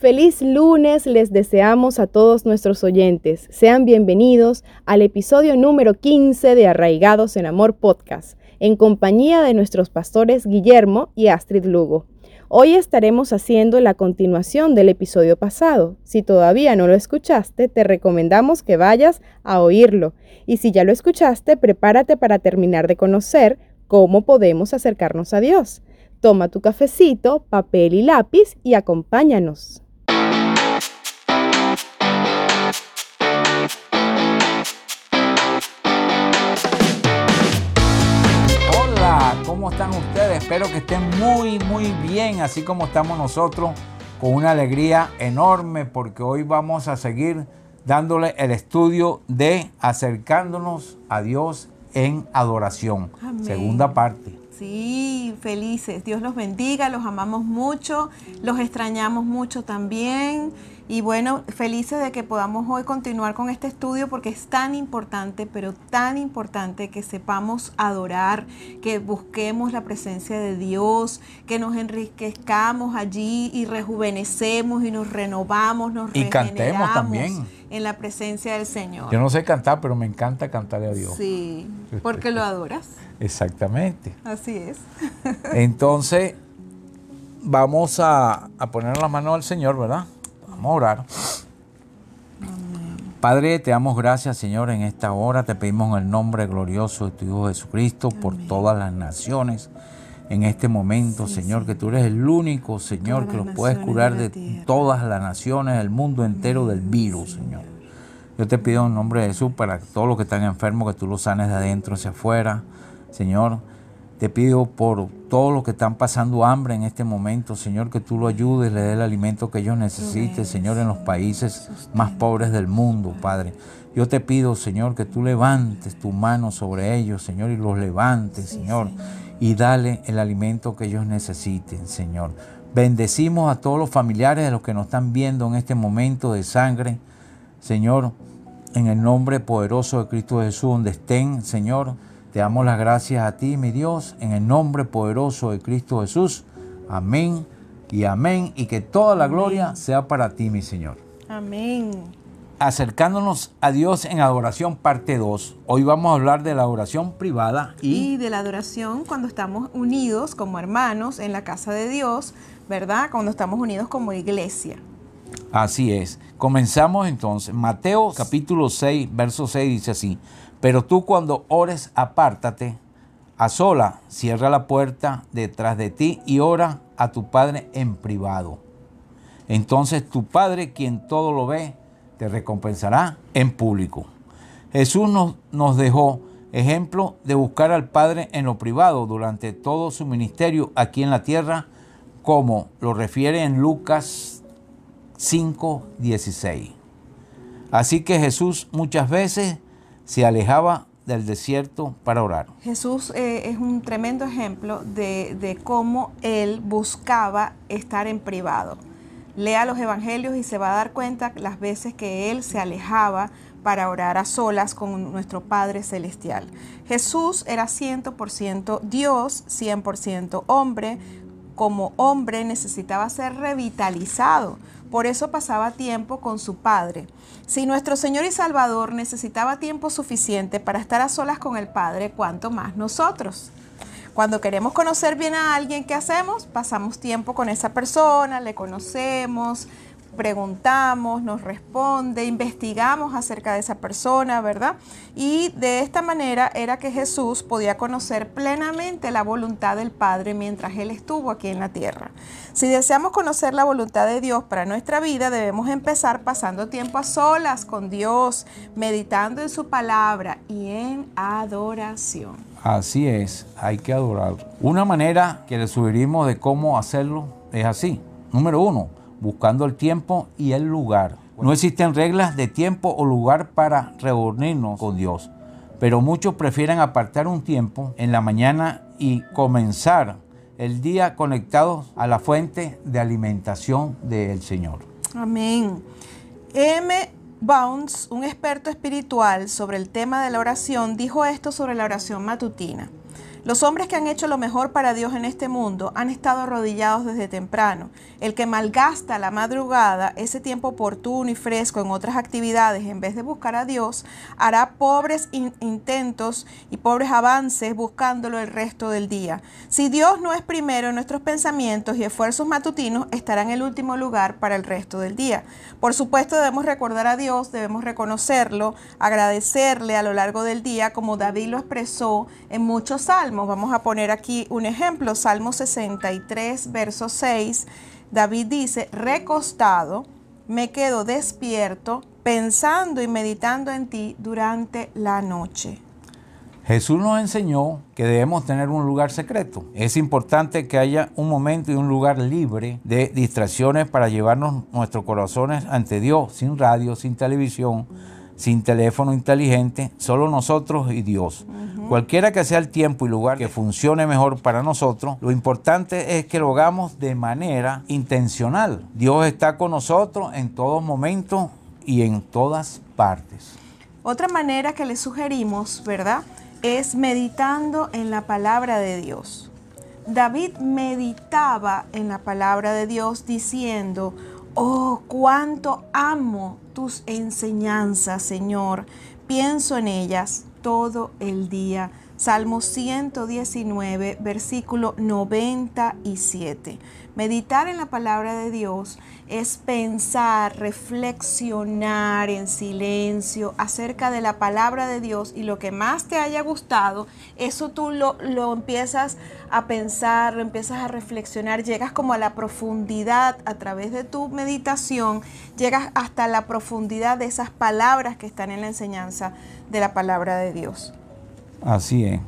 Feliz lunes les deseamos a todos nuestros oyentes. Sean bienvenidos al episodio número 15 de Arraigados en Amor Podcast, en compañía de nuestros pastores Guillermo y Astrid Lugo. Hoy estaremos haciendo la continuación del episodio pasado. Si todavía no lo escuchaste, te recomendamos que vayas a oírlo. Y si ya lo escuchaste, prepárate para terminar de conocer cómo podemos acercarnos a Dios. Toma tu cafecito, papel y lápiz y acompáñanos. ¿Cómo están ustedes? Espero que estén muy, muy bien, así como estamos nosotros, con una alegría enorme, porque hoy vamos a seguir dándole el estudio de acercándonos a Dios en adoración. Segunda parte. Sí, felices. Dios los bendiga, los amamos mucho, los extrañamos mucho también. Y bueno, felices de que podamos hoy continuar con este estudio porque es tan importante, pero tan importante que sepamos adorar, que busquemos la presencia de Dios, que nos enriquezcamos allí y rejuvenecemos y nos renovamos, nos y cantemos también en la presencia del Señor. Yo no sé cantar, pero me encanta cantarle a Dios. Sí, porque lo adoras. Exactamente. Así es. Entonces, vamos a, a poner la mano al Señor, ¿verdad? Vamos a orar. Padre, te damos gracias, Señor, en esta hora. Te pedimos en el nombre glorioso de tu Hijo Jesucristo por todas las naciones. En este momento, Señor, que tú eres el único, Señor, que los puedes curar de, todas las naciones, del mundo entero del virus, Señor. Yo te pido en nombre de Jesús para todos los que están enfermos, que tú los sanes de adentro hacia afuera, Señor. Te pido por todos los que están pasando hambre en este momento, Señor, que tú lo ayudes, le dé el alimento que ellos necesiten, Señor, en los países más pobres del mundo, Padre. Yo te pido, Señor, que tú levantes tu mano sobre ellos, Señor, y los levantes, Señor, y dale el alimento que ellos necesiten, Señor. Bendecimos a todos los familiares de los que nos están viendo en este momento de sangre, Señor, en el nombre poderoso de Cristo Jesús, donde estén, Señor te damos las gracias a ti, mi Dios, en el nombre poderoso de Cristo Jesús. Amén y amén. Y que toda la gloria sea para ti, mi Señor. Amén. Acercándonos a Dios en adoración, parte 2. Hoy vamos a hablar de la adoración privada y... y de la adoración cuando estamos unidos como hermanos en la casa de Dios, ¿verdad? Cuando estamos unidos como iglesia. Así es. Comenzamos entonces. Mateo capítulo 6, verso 6 dice así. Pero tú cuando ores, apártate a sola, cierra la puerta detrás de ti y ora a tu Padre en privado. Entonces tu Padre, quien todo lo ve, te recompensará en público. Jesús nos, nos dejó ejemplo de buscar al Padre en lo privado durante todo su ministerio aquí en la tierra, como lo refiere en Lucas 5:16. Así que Jesús muchas veces se alejaba del desierto para orar. Jesús eh, es un tremendo ejemplo de, de, cómo él buscaba estar en privado. Lea los evangelios y se va a dar cuenta las veces que él se alejaba para orar a solas con nuestro Padre Celestial. Jesús era 100% Dios, 100% hombre. Como hombre necesitaba ser revitalizado por eso pasaba tiempo con su Padre. Si nuestro Señor y Salvador necesitaba tiempo suficiente para estar a solas con el Padre, ¿cuánto más nosotros? Cuando queremos conocer bien a alguien, ¿qué hacemos? Pasamos tiempo con esa persona, le conocemos, preguntamos, nos responde, investigamos acerca de esa persona, ¿verdad? Y de esta manera era que Jesús podía conocer plenamente la voluntad del Padre mientras Él estuvo aquí en la tierra. Si deseamos conocer la voluntad de Dios para nuestra vida, debemos empezar pasando tiempo a solas con Dios, meditando en su palabra y en adoración. Así es, hay que adorar. Una manera que le sugerimos de cómo hacerlo es así. Número uno, buscando el tiempo y el lugar. No existen reglas de tiempo o lugar para reunirnos con Dios, pero muchos prefieren apartar un tiempo en la mañana y comenzar el día conectados a la fuente de alimentación del Señor. Amén. M. Bounds, un experto espiritual sobre el tema de la oración, dijo esto sobre la oración matutina. Los hombres que han hecho lo mejor para Dios en este mundo han estado arrodillados desde temprano. El que malgasta la madrugada, ese tiempo oportuno y fresco en otras actividades, en vez de buscar a Dios, hará pobres intentos y pobres avances buscándolo el resto del día. Si Dios no es primero nuestros pensamientos y esfuerzos matutinos, estará en el último lugar para el resto del día. Por supuesto, debemos recordar a Dios, debemos reconocerlo, agradecerle a lo largo del día, como David lo expresó en muchos salmos Vamos a poner aquí un ejemplo, Salmo 63, verso 6. David dice, recostado, me quedo despierto, pensando y meditando en ti durante la noche. Jesús nos enseñó que debemos tener un lugar secreto. Es importante que haya un momento y un lugar libre de distracciones para llevarnos nuestros corazones ante Dios, sin radio, sin televisión, sin teléfono inteligente, solo nosotros y Dios. Cualquiera que sea el tiempo y lugar que funcione mejor para nosotros, lo importante es que lo hagamos de manera intencional. Dios está con nosotros en todos momentos y en todas partes. Otra manera que le sugerimos, ¿verdad? Es meditando en la palabra de Dios. David meditaba en la palabra de Dios diciendo, Oh, cuánto amo tus enseñanzas, Señor. Pienso en ellas todo el día. Salmo 119, versículo 97. Meditar en la palabra de Dios es pensar, reflexionar en silencio acerca de la palabra de Dios y lo que más te haya gustado, eso tú lo, lo empiezas a pensar, lo empiezas a reflexionar, llegas como a la profundidad a través de tu meditación, llegas hasta la profundidad de esas palabras que están en la enseñanza de la palabra de Dios. Así es.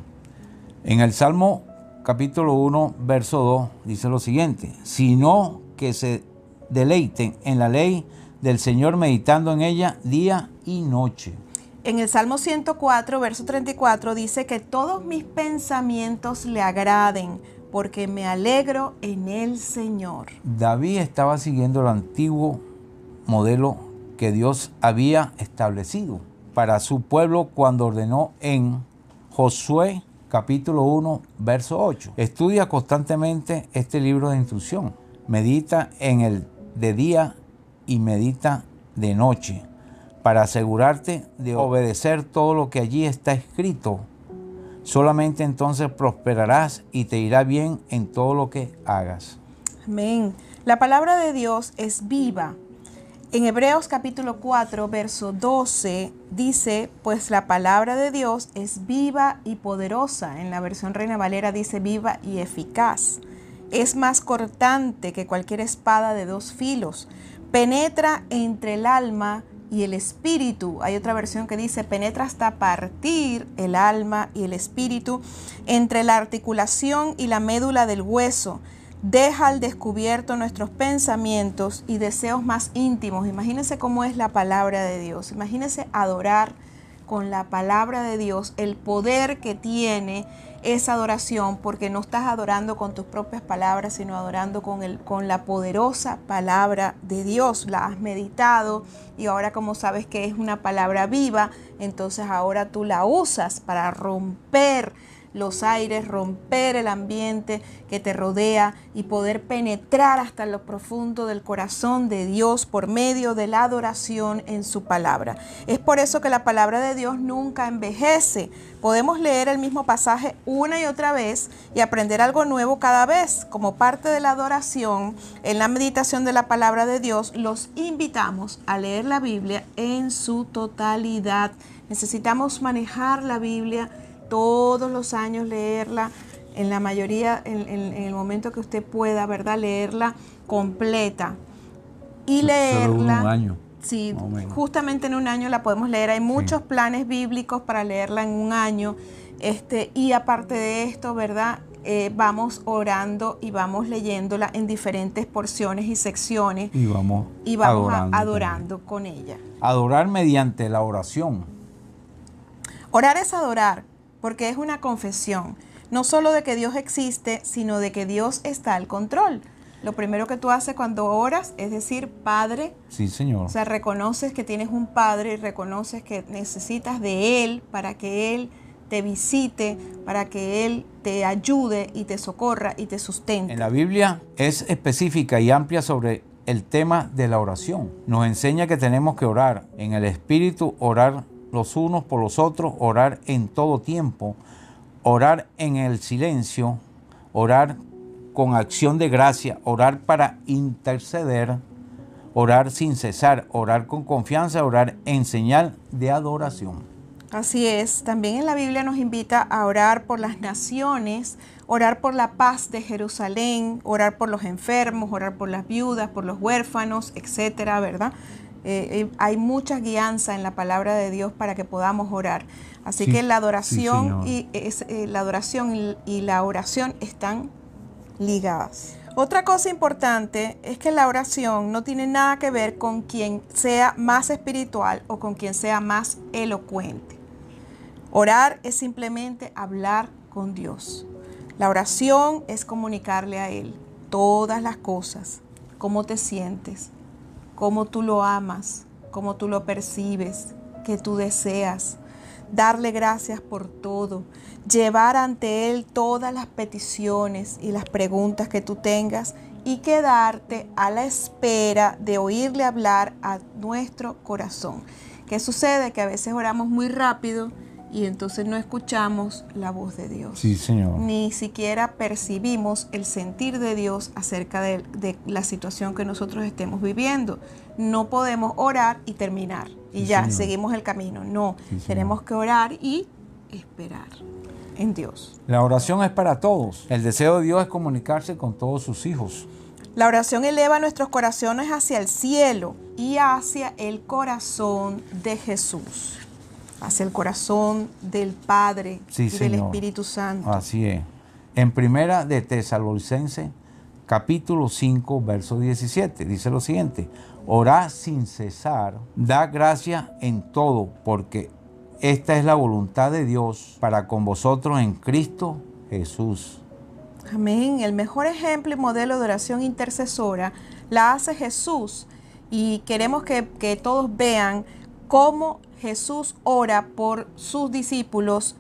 En el Salmo capítulo 1, verso 2, dice lo siguiente, sino que se deleiten en la ley del Señor meditando en ella día y noche. En el Salmo 104, verso 34 dice que todos mis pensamientos le agraden, porque me alegro en el Señor. David estaba siguiendo el antiguo modelo que Dios había establecido para su pueblo cuando ordenó en Josué capítulo 1, verso 8. Estudia constantemente este libro de instrucción. Medita en el de día y medita de noche para asegurarte de obedecer todo lo que allí está escrito. Solamente entonces prosperarás y te irá bien en todo lo que hagas. Amén. La palabra de Dios es viva en Hebreos capítulo 4, verso 12 dice, pues la palabra de Dios es viva y poderosa. En la versión Reina Valera dice viva y eficaz. Es más cortante que cualquier espada de dos filos. Penetra entre el alma y el espíritu. Hay otra versión que dice penetra hasta partir el alma y el espíritu entre la articulación y la médula del hueso deja al descubierto nuestros pensamientos y deseos más íntimos. Imagínense cómo es la palabra de Dios. Imagínense adorar con la palabra de Dios, el poder que tiene esa adoración, porque no estás adorando con tus propias palabras, sino adorando con, el, con la poderosa palabra de Dios. La has meditado y ahora como sabes que es una palabra viva, entonces ahora tú la usas para romper los aires, romper el ambiente que te rodea y poder penetrar hasta lo profundo del corazón de Dios por medio de la adoración en su palabra. Es por eso que la palabra de Dios nunca envejece. Podemos leer el mismo pasaje una y otra vez y aprender algo nuevo cada vez. Como parte de la adoración, en la meditación de la palabra de Dios, los invitamos a leer la Biblia en su totalidad. Necesitamos manejar la Biblia todos los años leerla, en la mayoría, en, el momento que usted pueda, ¿verdad? Leerla completa. Y leerla. un año. Sí, justamente en un año la podemos leer. Hay muchos planes bíblicos para leerla en un año. Este, y aparte de esto, ¿verdad? Eh, vamos orando y vamos leyéndola en diferentes porciones y secciones. Y vamos, y vamos adorando, adorando con ella. Adorar mediante la oración. Orar es adorar porque es una confesión, no solo de que Dios existe, sino de que Dios está al control. Lo primero que tú haces cuando oras es decir, Padre. Sí, Señor. O sea, reconoces que tienes un Padre y reconoces que necesitas de Él para que Él te visite, para que Él te ayude y te socorra y te sustente. En la Biblia es específica y amplia sobre el tema de la oración. Nos enseña que tenemos que orar en el Espíritu, orar los unos por los otros, orar en todo tiempo, orar en el silencio, orar con acción de gracia, orar para interceder, orar sin cesar, orar con confianza, orar en señal de adoración. Así es, también en la Biblia nos invita a orar por las naciones, orar por la paz de Jerusalén, orar por los enfermos, orar por las viudas, por los huérfanos, etcétera, ¿verdad? Eh, eh, hay mucha guianza en la palabra de Dios para que podamos orar. Así que la adoración, y, es, eh, la adoración y la oración están ligadas. Otra cosa importante es que la oración no tiene nada que ver con quien sea más espiritual o con quien sea más elocuente. Orar es simplemente hablar con Dios. La oración es comunicarle a Él todas las cosas, cómo te sientes, cómo tú lo amas, cómo tú lo percibes, qué tú deseas, darle gracias por todo, llevar ante Él todas las peticiones y las preguntas que tú tengas y quedarte a la espera de oírle hablar a nuestro corazón. ¿Qué sucede? Que a veces oramos muy rápido y entonces no escuchamos la voz de Dios. Sí, Señor. Ni siquiera percibimos el sentir de Dios acerca de, la situación que nosotros estemos viviendo. No podemos orar y terminar y ya seguimos el camino. No, tenemos que orar y esperar en Dios. La oración es para todos. El deseo de Dios es comunicarse con todos sus hijos. La oración eleva nuestros corazones hacia el cielo y hacia el corazón de Jesús hacia el corazón del Padre y del Espíritu Santo. Así es. En primera de Tesalonicense, capítulo 5, verso 17, dice lo siguiente, orad sin cesar, da gracia en todo, porque esta es la voluntad de Dios para con vosotros en Cristo Jesús. Amén. El mejor ejemplo y modelo de oración intercesora la hace Jesús y queremos que, que todos vean cómo Jesús ora por sus discípulos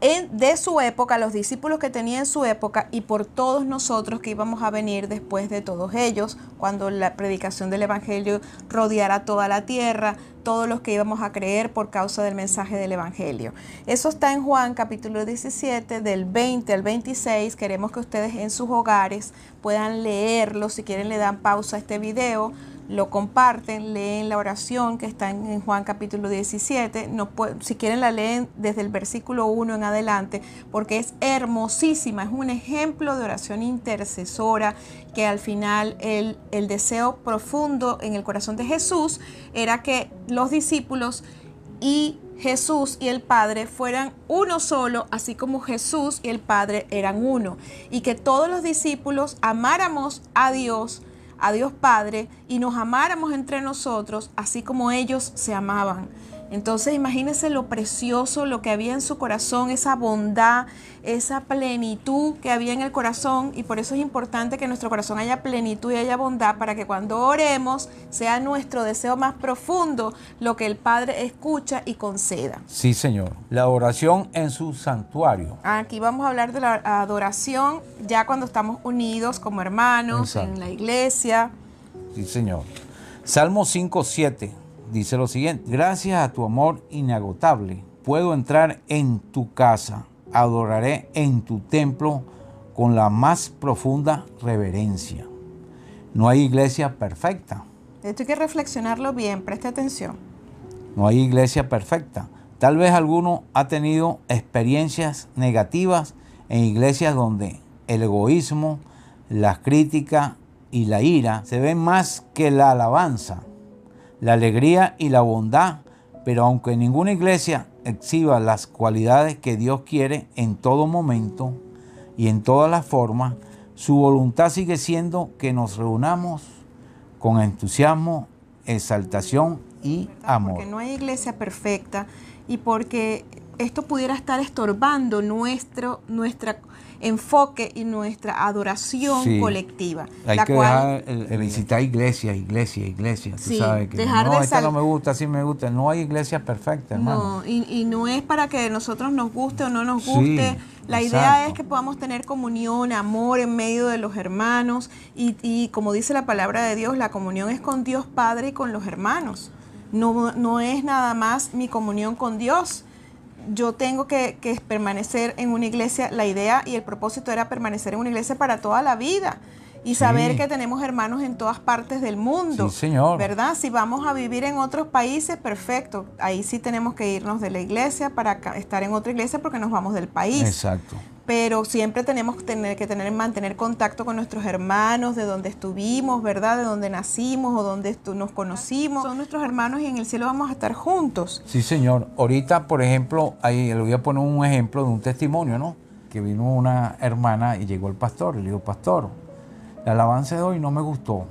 de su época, los discípulos que tenía en su época y por todos nosotros que íbamos a venir después de todos ellos, cuando la predicación del Evangelio rodeara toda la tierra, todos los que íbamos a creer por causa del mensaje del Evangelio. Eso está en Juan capítulo 17, del 20 al 26. Queremos que ustedes en sus hogares puedan leerlo. Si quieren le dan pausa a este video lo comparten, leen la oración que está en, Juan capítulo 17, no si quieren la leen desde el versículo 1 en adelante, porque es hermosísima, es un ejemplo de oración intercesora que al final el, el deseo profundo en el corazón de Jesús era que los discípulos y Jesús y el Padre fueran uno solo, así como Jesús y el Padre eran uno, y que todos los discípulos amáramos a Dios, a Dios Padre y nos amáramos entre nosotros, así como ellos se amaban. Entonces imagínense lo precioso, lo que había en su corazón, esa bondad, esa plenitud que había en el corazón y por eso es importante que en nuestro corazón haya plenitud y haya bondad para que cuando oremos sea nuestro deseo más profundo lo que el Padre escucha y conceda. Sí, Señor. La oración en su santuario. Aquí vamos a hablar de la adoración ya cuando estamos unidos como hermanos en la iglesia. Sí, Señor. Salmo 5, 7 dice lo siguiente, gracias a tu amor inagotable, puedo entrar en tu casa, adoraré en tu templo con la más profunda reverencia. No hay iglesia perfecta. Esto hay que reflexionarlo bien, preste atención. No hay iglesia perfecta. Tal vez alguno ha tenido experiencias negativas en iglesias donde el egoísmo, las críticas y la ira se ven más que la alabanza la alegría y la bondad, pero aunque ninguna iglesia exhiba las cualidades que Dios quiere en todo momento y en todas las formas, su voluntad sigue siendo que nos reunamos con entusiasmo, exaltación y amor. Porque no hay iglesia perfecta y porque esto pudiera estar estorbando nuestro, nuestra enfoque y nuestra adoración colectiva. Hay que dejar el, visitar iglesias, iglesias, iglesias. Tú sabes que no, esta no me gusta, sí me gusta. No hay iglesias perfectas, hermano. No, y, no es para que nosotros nos guste o no nos guste. La idea es que podamos tener comunión, amor en medio de los hermanos y, y, como dice la palabra de Dios, la comunión es con Dios Padre y con los hermanos. No, no es nada más mi comunión con Dios, yo tengo que, permanecer en una iglesia, la idea y el propósito era permanecer en una iglesia para toda la vida y saber que tenemos hermanos en todas partes del mundo. Sí, señor. ¿Verdad? Si vamos a vivir en otros países, perfecto. Ahí sí tenemos que irnos de la iglesia para estar en otra iglesia porque nos vamos del país. Exacto pero siempre tenemos que tener, que tener, mantener contacto con nuestros hermanos, de donde estuvimos, ¿verdad? De donde nacimos o donde nos conocimos. Son nuestros hermanos y en el cielo vamos a estar juntos. Sí, señor. Ahorita, por ejemplo, ahí le voy a poner un ejemplo de un testimonio, ¿no? Que vino una hermana y llegó el pastor y le dijo, pastor, la alabanza de hoy no me gustó.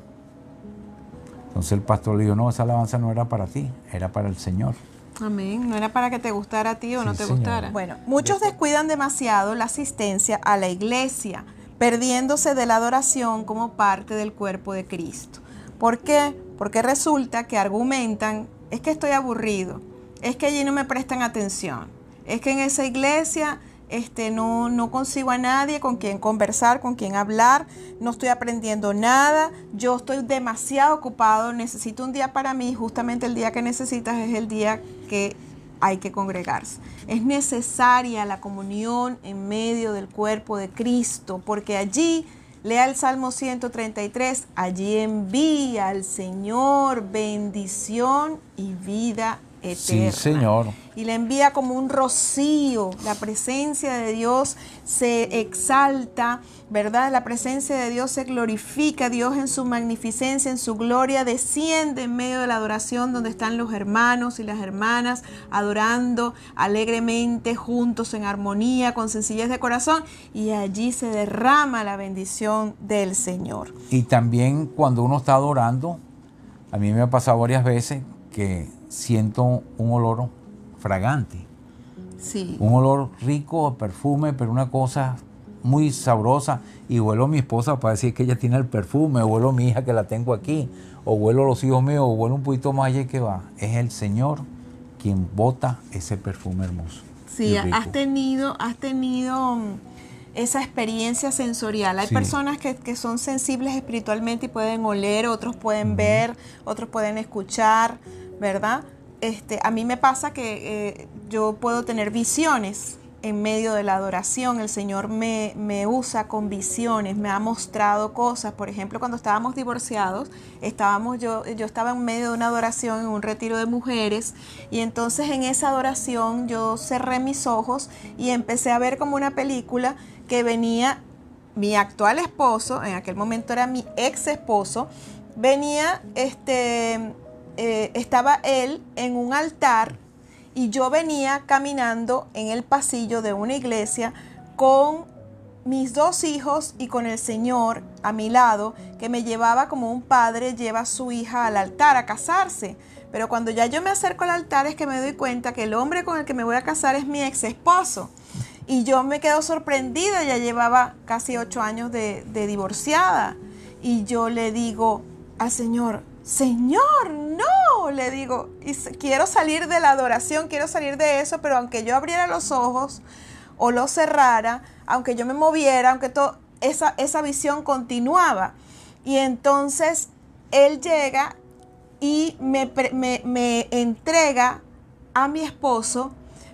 Entonces el pastor le dijo, no, esa alabanza no era para ti, era para el Señor. Amén. No era para que te gustara a ti o no te gustara. Bueno, muchos descuidan demasiado la asistencia a la iglesia, perdiéndose de la adoración como parte del cuerpo de Cristo. ¿Por qué? Porque resulta que argumentan, es que estoy aburrido, es que allí no me prestan atención, es que en esa iglesia este, no, no consigo a nadie con quien conversar, con quien hablar, no estoy aprendiendo nada, yo estoy demasiado ocupado, necesito un día para mí, justamente el día que necesitas es el día que hay que congregarse. Es necesaria la comunión en medio del cuerpo de Cristo, porque allí, lea el Salmo 133, allí envía al Señor bendición y vida eterna. Sí, Señor y la envía como un rocío. La presencia de Dios se exalta, ¿verdad? La presencia de Dios se glorifica, Dios en su magnificencia, en su gloria, desciende en medio de la adoración donde están los hermanos y las hermanas adorando alegremente, juntos, en armonía, con sencillez de corazón, y allí se derrama la bendición del Señor. Y también cuando uno está adorando, a mí me ha pasado varias veces que siento un olor fragante. Sí. Un olor rico, perfume, pero una cosa muy sabrosa. Y huelo a mi esposa para decir que ella tiene el perfume, o huelo a mi hija que la tengo aquí, o huelo a los hijos míos, o huelo un poquito más allá que va. Es el Señor quien bota ese perfume hermoso. Sí, has tenido, has tenido mm, esa experiencia sensorial. Hay personas que, que, son sensibles espiritualmente y pueden oler, otros pueden ver, otros pueden escuchar, ¿verdad? Este, a mí me pasa que eh, yo puedo tener visiones en medio de la adoración. El Señor me, me, usa con visiones, me ha mostrado cosas. Por ejemplo, cuando estábamos divorciados, estábamos yo, yo estaba en medio de una adoración en un retiro de mujeres y entonces en esa adoración yo cerré mis ojos y empecé a ver como una película que venía mi actual esposo, en aquel momento era mi ex esposo, venía este eh, estaba él en un altar y yo venía caminando en el pasillo de una iglesia con mis dos hijos y con el Señor a mi lado, que me llevaba como un padre lleva a su hija al altar a casarse. Pero cuando ya yo me acerco al altar es que me doy cuenta que el hombre con el que me voy a casar es mi ex esposo. Y yo me quedo sorprendida, ya llevaba casi ocho años de, de divorciada. Y yo le digo al Señor, Señor, no, le digo, quiero salir de la adoración, quiero salir de eso, pero aunque yo abriera los ojos o los cerrara, aunque yo me moviera, aunque todo, esa, esa visión continuaba. Y entonces él llega y me, me, me entrega a mi esposo,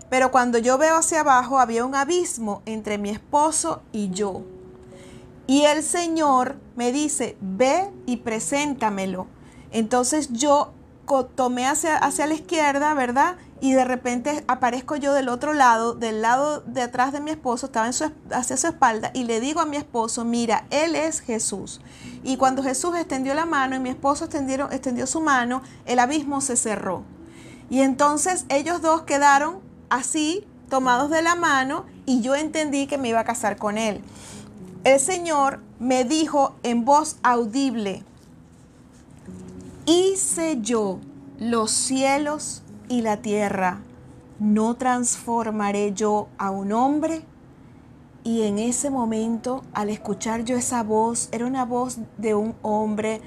pero cuando yo veo hacia abajo había un abismo entre mi esposo y yo. Y el Señor me dice, ve y preséntamelo. Entonces yo tomé hacia, hacia la izquierda, ¿verdad? Y de repente aparezco yo del otro lado, del lado de atrás de mi esposo, estaba en su, hacia su espalda, y le digo a mi esposo, mira, Él es Jesús. Y cuando Jesús extendió la mano y mi esposo extendió, extendió su mano, el abismo se cerró. Y entonces ellos dos quedaron así, tomados de la mano, y yo entendí que me iba a casar con Él. El Señor me dijo en voz audible, hice yo los cielos y la tierra, ¿no transformaré yo a un hombre? Y en ese momento, al escuchar yo esa voz, era una voz de un hombre,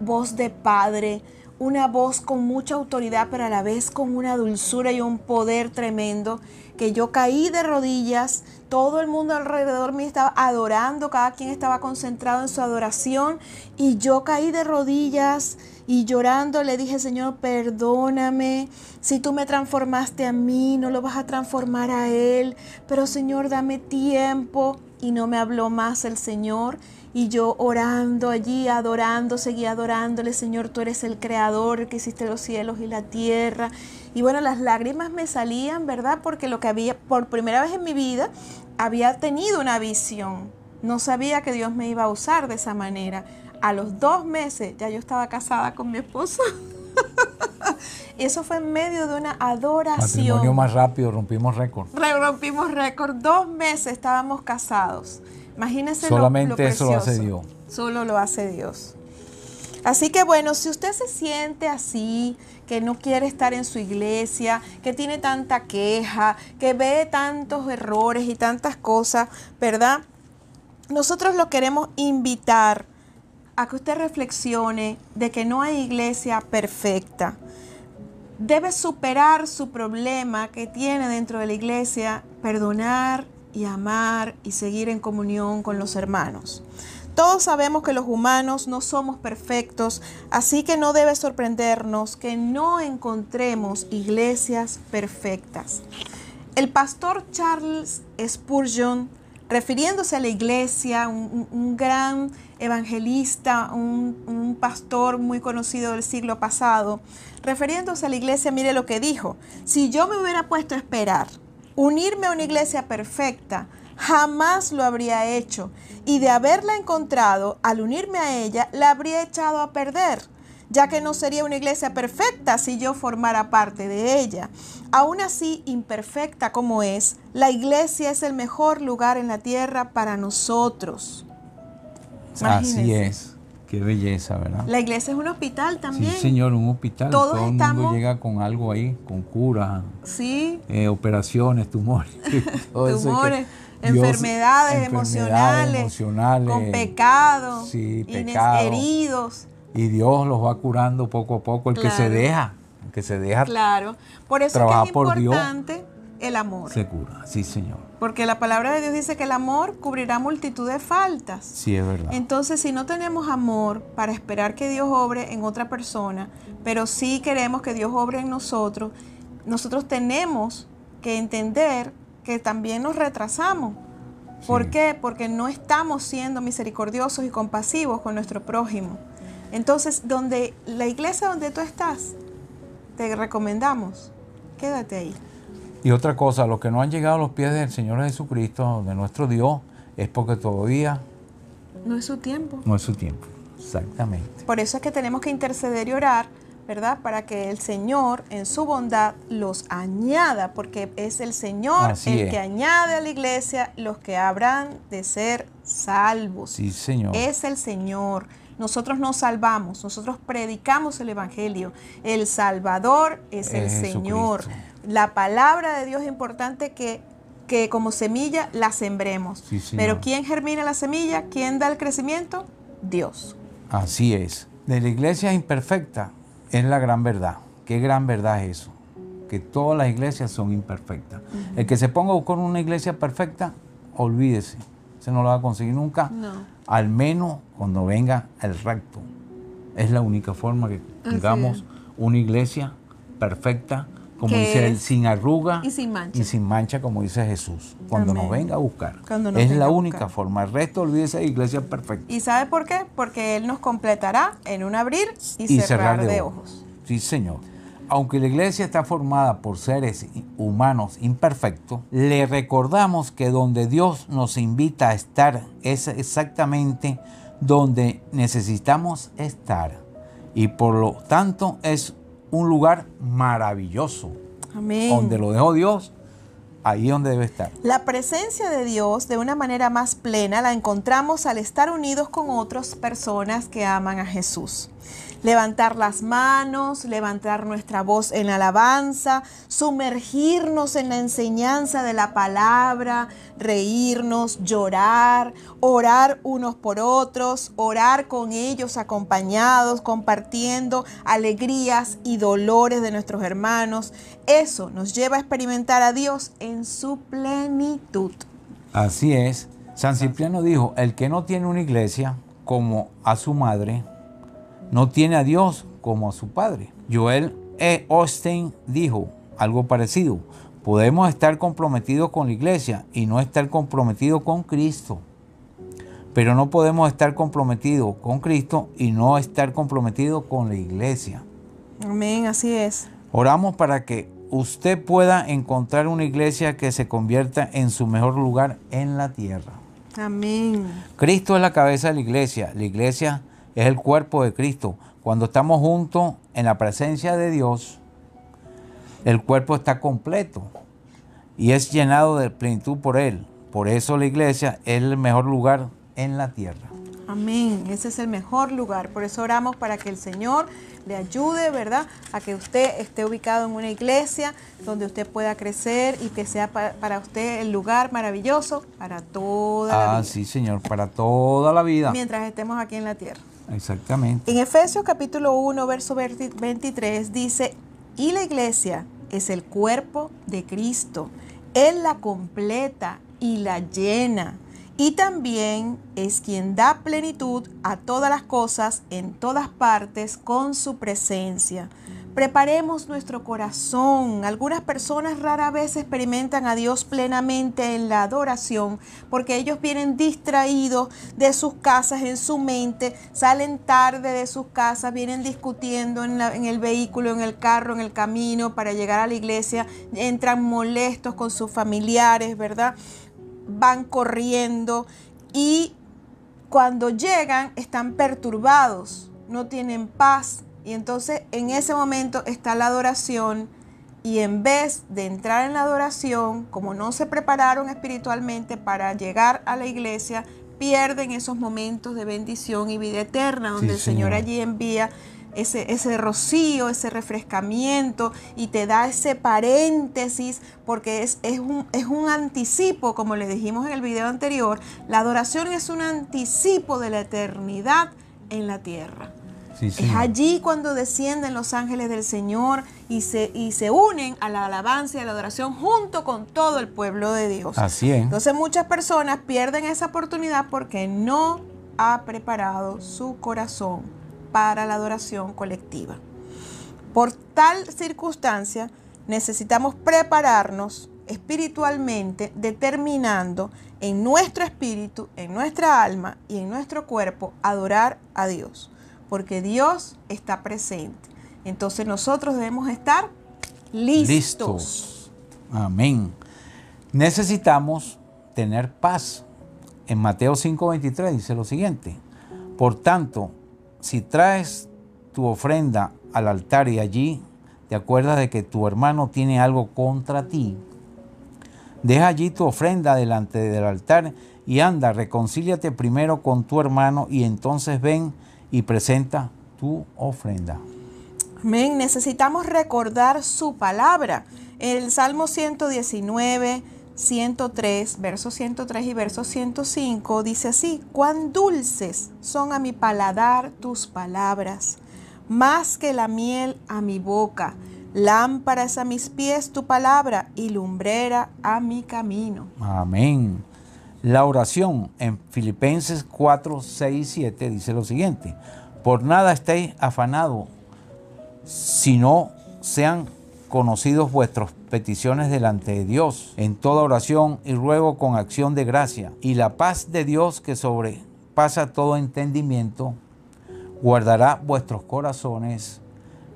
voz de padre, una voz con mucha autoridad, pero a la vez con una dulzura y un poder tremendo, que yo caí de rodillas, todo el mundo alrededor mío estaba adorando, cada quien estaba concentrado en su adoración, y yo caí de rodillas y llorando le dije, Señor, perdóname, si tú me transformaste a mí, no lo vas a transformar a Él, pero Señor, dame tiempo. Y no me habló más el Señor. Y yo orando allí, adorando, seguía adorándole, Señor, tú eres el creador, que hiciste los cielos y la tierra. Y bueno, las lágrimas me salían, ¿verdad? Porque lo que había, por primera vez en mi vida, había tenido una visión. No sabía que Dios me iba a usar de esa manera. A los dos meses ya yo estaba casada con mi esposo. Eso fue en medio de una adoración. Matrimonio más rápido, rompimos récord. Rompimos récord. Dos meses estábamos casados. Imagínense Solamente eso lo hace Dios. Solo lo hace Dios. Así que bueno, si usted se siente así, que no quiere estar en su iglesia, que tiene tanta queja, que ve tantos errores y tantas cosas, ¿verdad? Nosotros lo queremos invitar a que usted reflexione de que no hay iglesia perfecta. Debe superar su problema que tiene dentro de la iglesia, perdonar, y amar y seguir en comunión con los hermanos. Todos sabemos que los humanos no somos perfectos, así que no debe sorprendernos que no encontremos iglesias perfectas. El pastor Charles Spurgeon, refiriéndose a la iglesia, un, gran evangelista, un, un pastor muy conocido del siglo pasado, refiriéndose a la iglesia, mire lo que dijo, si yo me hubiera puesto a esperar Unirme a una iglesia perfecta jamás lo habría hecho y de haberla encontrado, al unirme a ella, la habría echado a perder, ya que no sería una iglesia perfecta si yo formara parte de ella. Aún así, imperfecta como es, la iglesia es el mejor lugar en la tierra para nosotros. Así es. Qué belleza, ¿verdad? La iglesia es un hospital también. Sí, señor, un hospital. Todo el mundo llega con algo ahí, con cura, sí. Eh, operaciones, tumores. tumores, enfermedades, emocionales, con pecados, sí, heridos. Y Dios los va curando poco a poco, el que se deja, el que se deja. Claro, por eso es, que es importante el amor. Se cura, sí, Señor. Porque la palabra de Dios dice que el amor cubrirá multitud de faltas. Sí, es verdad. Entonces, si no tenemos amor para esperar que Dios obre en otra persona, pero sí queremos que Dios obre en nosotros, nosotros tenemos que entender que también nos retrasamos. ¿Por qué? Porque no estamos siendo misericordiosos y compasivos con nuestro prójimo. Entonces, donde la iglesia donde tú estás, te recomendamos, quédate ahí. Y otra cosa, los que no han llegado a los pies del Señor Jesucristo, de nuestro Dios, es porque todavía... No es su tiempo. No es su tiempo, exactamente. Por eso es que tenemos que interceder y orar, ¿verdad? Para que el Señor en su bondad los añada, porque es el Señor el que añade a la iglesia los que habrán de ser salvos. Sí, Señor. Es el Señor. Nosotros nos salvamos, nosotros predicamos el Evangelio. El Salvador es, el Señor la palabra de Dios es importante que, que como semilla la sembremos. Pero ¿quién germina la semilla? ¿Quién da el crecimiento? Dios. Así es. De la iglesia imperfecta es la gran verdad. ¿Qué gran verdad es eso? Que todas las iglesias son imperfectas. El que se ponga a buscar una iglesia perfecta, olvídese. Se no lo va a conseguir nunca. Al menos cuando venga el recto. Es la única forma que tengamos una iglesia perfecta como dice él, sin arruga y sin mancha. Y sin mancha, como dice Jesús, cuando nos venga a buscar. es la única forma. El resto, olvídese de iglesia perfecta. ¿Y sabe por qué? Porque Él nos completará en un abrir y, cerrar, de, ojos. Sí, Señor. Aunque la iglesia está formada por seres humanos imperfectos, le recordamos que donde Dios nos invita a estar es exactamente donde necesitamos estar. Y por lo tanto es un lugar maravilloso. Amén. Donde lo dejó Dios, ahí es donde debe estar. La presencia de Dios de una manera más plena la encontramos al estar unidos con otras personas que aman a Jesús. Levantar las manos, levantar nuestra voz en alabanza, sumergirnos en la enseñanza de la palabra, reírnos, llorar, orar unos por otros, orar con ellos acompañados, compartiendo alegrías y dolores de nuestros hermanos. Eso nos lleva a experimentar a Dios en su plenitud. Así es. San Cipriano dijo, el que no tiene una iglesia como a su madre, no tiene a Dios como a su Padre. Joel E. Austin dijo algo parecido. Podemos estar comprometidos con la iglesia y no estar comprometidos con Cristo. Pero no podemos estar comprometidos con Cristo y no estar comprometidos con la iglesia. Amén, así es. Oramos para que usted pueda encontrar una iglesia que se convierta en su mejor lugar en la tierra. Amén. Cristo es la cabeza de la iglesia. La iglesia es el cuerpo de Cristo. Cuando estamos juntos en la presencia de Dios, el cuerpo está completo y es llenado de plenitud por Él. Por eso la iglesia es el mejor lugar en la tierra. Amén. Ese es el mejor lugar. Por eso oramos para que el Señor le ayude, ¿verdad? A que usted esté ubicado en una iglesia donde usted pueda crecer y que sea para, usted el lugar maravilloso para toda la vida. Ah, sí, Señor, para toda la vida. Mientras estemos aquí en la tierra. Exactamente. En Efesios capítulo 1, verso 23 dice, y la iglesia es el cuerpo de Cristo. Él la completa y la llena. Y también es quien da plenitud a todas las cosas en todas partes con su presencia. Preparemos nuestro corazón. Algunas personas rara vez experimentan a Dios plenamente en la adoración porque ellos vienen distraídos de sus casas en su mente, salen tarde de sus casas, vienen discutiendo en, en el vehículo, en el carro, en el camino para llegar a la iglesia, entran molestos con sus familiares, ¿verdad? Van corriendo y cuando llegan están perturbados, no tienen paz, y entonces en ese momento está la adoración y en vez de entrar en la adoración, como no se prepararon espiritualmente para llegar a la iglesia, pierden esos momentos de bendición y vida eterna, donde el Señor, allí envía ese, ese, rocío, ese refrescamiento y te da ese paréntesis porque es, es, un, es un anticipo, como le dijimos en el video anterior, la adoración es un anticipo de la eternidad en la tierra es allí cuando descienden los ángeles del Señor y se, y se unen a la alabanza y a la adoración junto con todo el pueblo de Dios. Así es. Entonces muchas personas pierden esa oportunidad porque no ha preparado su corazón para la adoración colectiva. Por tal circunstancia, necesitamos prepararnos espiritualmente, determinando en nuestro espíritu, en nuestra alma y en nuestro cuerpo adorar a Dios porque Dios está presente. Entonces nosotros debemos estar listos. listos. Amén. Necesitamos tener paz. En Mateo 5:23 dice lo siguiente. Por tanto, si traes tu ofrenda al altar y allí te acuerdas de que tu hermano tiene algo contra ti, deja allí tu ofrenda delante del altar y anda, reconcíliate primero con tu hermano y entonces ven y presenta tu ofrenda. Amén. Necesitamos recordar su palabra. El Salmo 119, 103, versos 103 y verso 105 dice así, cuán dulces son a mi paladar tus palabras, más que la miel a mi boca. Lámparas a mis pies tu palabra y lumbrera a mi camino. Amén. La oración en Filipenses 4, 6 y 7 dice lo siguiente, por nada estéis afanados, sino sean conocidos vuestras peticiones delante de Dios, en toda oración y ruego con acción de gracia, y la paz de Dios que sobrepasa todo entendimiento, guardará vuestros corazones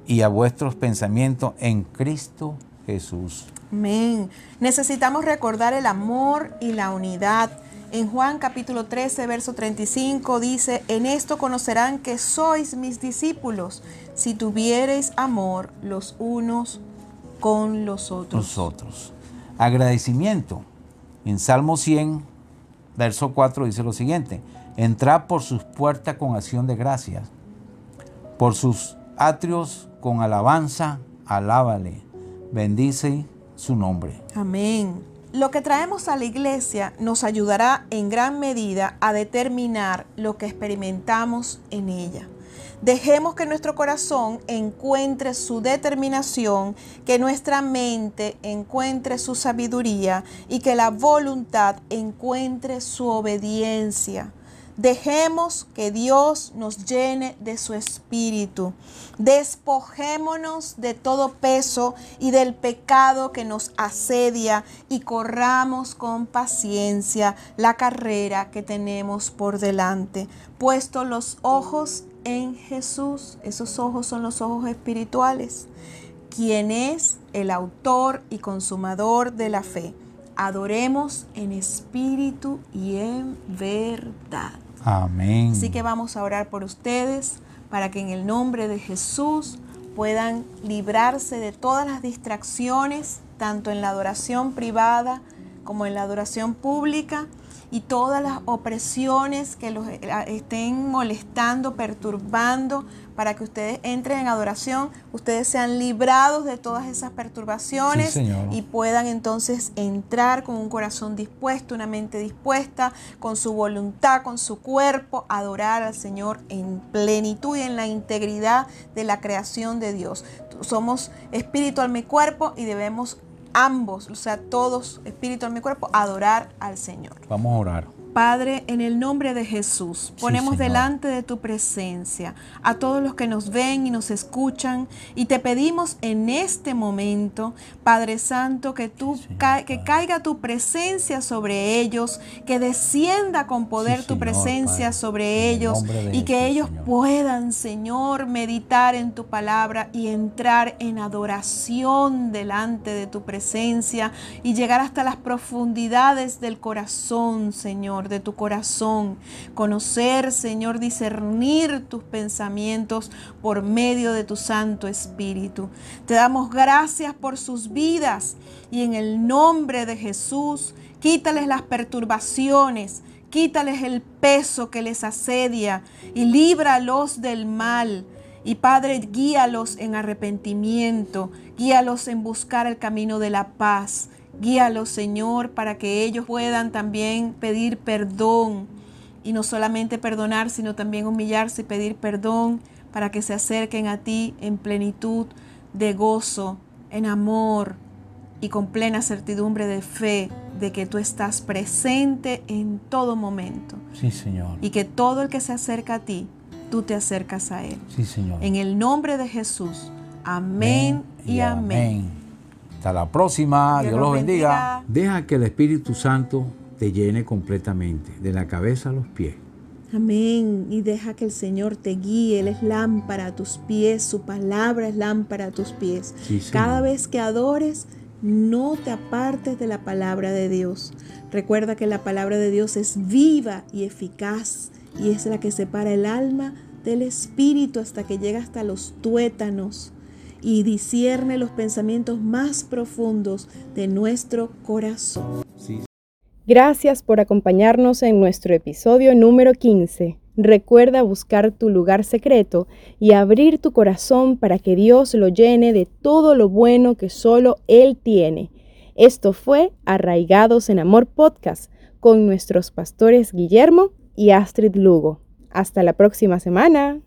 y a vuestros pensamientos en Cristo Jesús. Amén. Necesitamos recordar el amor y la unidad. En Juan capítulo 13, verso 35 dice, en esto conocerán que sois mis discípulos, si tuviereis amor los unos con los otros. Agradecimiento. En Salmo 100, verso 4 dice lo siguiente, entrad por sus puertas con acción de gracias, Por sus atrios con alabanza, alábale. Bendice su nombre. Amén. Lo que traemos a la iglesia nos ayudará en gran medida a determinar lo que experimentamos en ella. Dejemos que nuestro corazón encuentre su determinación, que nuestra mente encuentre su sabiduría y que la voluntad encuentre su obediencia. Dejemos que Dios nos llene de su espíritu. Despojémonos de todo peso y del pecado que nos asedia y corramos con paciencia la carrera que tenemos por delante, puesto los ojos en Jesús. Esos ojos son los ojos espirituales, quien es el autor y consumador de la fe. Adoremos en espíritu y en verdad. Así que vamos a orar por ustedes para que en el nombre de Jesús puedan librarse de todas las distracciones, tanto en la adoración privada como en la adoración pública y todas las opresiones que los eh, estén molestando, perturbando, para que ustedes entren en adoración, ustedes sean librados de todas esas perturbaciones y puedan entonces entrar con un corazón dispuesto, una mente dispuesta, con su voluntad, con su cuerpo, adorar al Señor en plenitud y en la integridad de la creación de Dios. Somos espíritu, alma y cuerpo y debemos ambos, o sea, todos, espíritu en mi cuerpo, adorar al Señor. Vamos a orar. Padre, en el nombre de Jesús, ponemos delante de tu presencia a todos los que nos ven y nos escuchan y te pedimos en este momento, Padre Santo, que tú que caiga tu presencia sobre ellos, que descienda con poder tu presencia sobre ellos y que ellos puedan, Señor, meditar en tu palabra y entrar en adoración delante de tu presencia y llegar hasta las profundidades del corazón, Señor de tu corazón. Conocer, Señor, discernir tus pensamientos por medio de tu Santo Espíritu. Te damos gracias por sus vidas y en el nombre de Jesús, quítales las perturbaciones. Quítales el peso que les asedia y líbralos del mal. Y Padre, guíalos en arrepentimiento, guíalos en buscar el camino de la paz. Guíalos, Señor, para que ellos puedan también pedir perdón. Y no solamente perdonar, sino también humillarse y pedir perdón para que se acerquen a ti en plenitud de gozo, en amor y con plena certidumbre de fe de que tú estás presente en todo momento. Sí, Señor. Y que todo el que se acerca a ti, tú te acercas a Él. Sí, Señor. En el nombre de Jesús. Amén, y, amén. Hasta la próxima. Dios, los bendiga. Deja que el Espíritu Santo te llene completamente, de la cabeza a los pies. Amén. Y deja que el Señor te guíe. Él es lámpara a tus pies. Su palabra es lámpara a tus pies. Cada vez que adores, no te apartes de la palabra de Dios. Recuerda que la palabra de Dios es viva y eficaz y es la que separa el alma del espíritu hasta que llega hasta los tuétanos y discierne los pensamientos más profundos de nuestro corazón. Gracias por acompañarnos en nuestro episodio número 15. Recuerda buscar tu lugar secreto y abrir tu corazón para que Dios lo llene de todo lo bueno que solo Él tiene. Esto fue Arraigados en Amor Podcast con nuestros pastores Guillermo y Astrid Lugo. Hasta la próxima semana.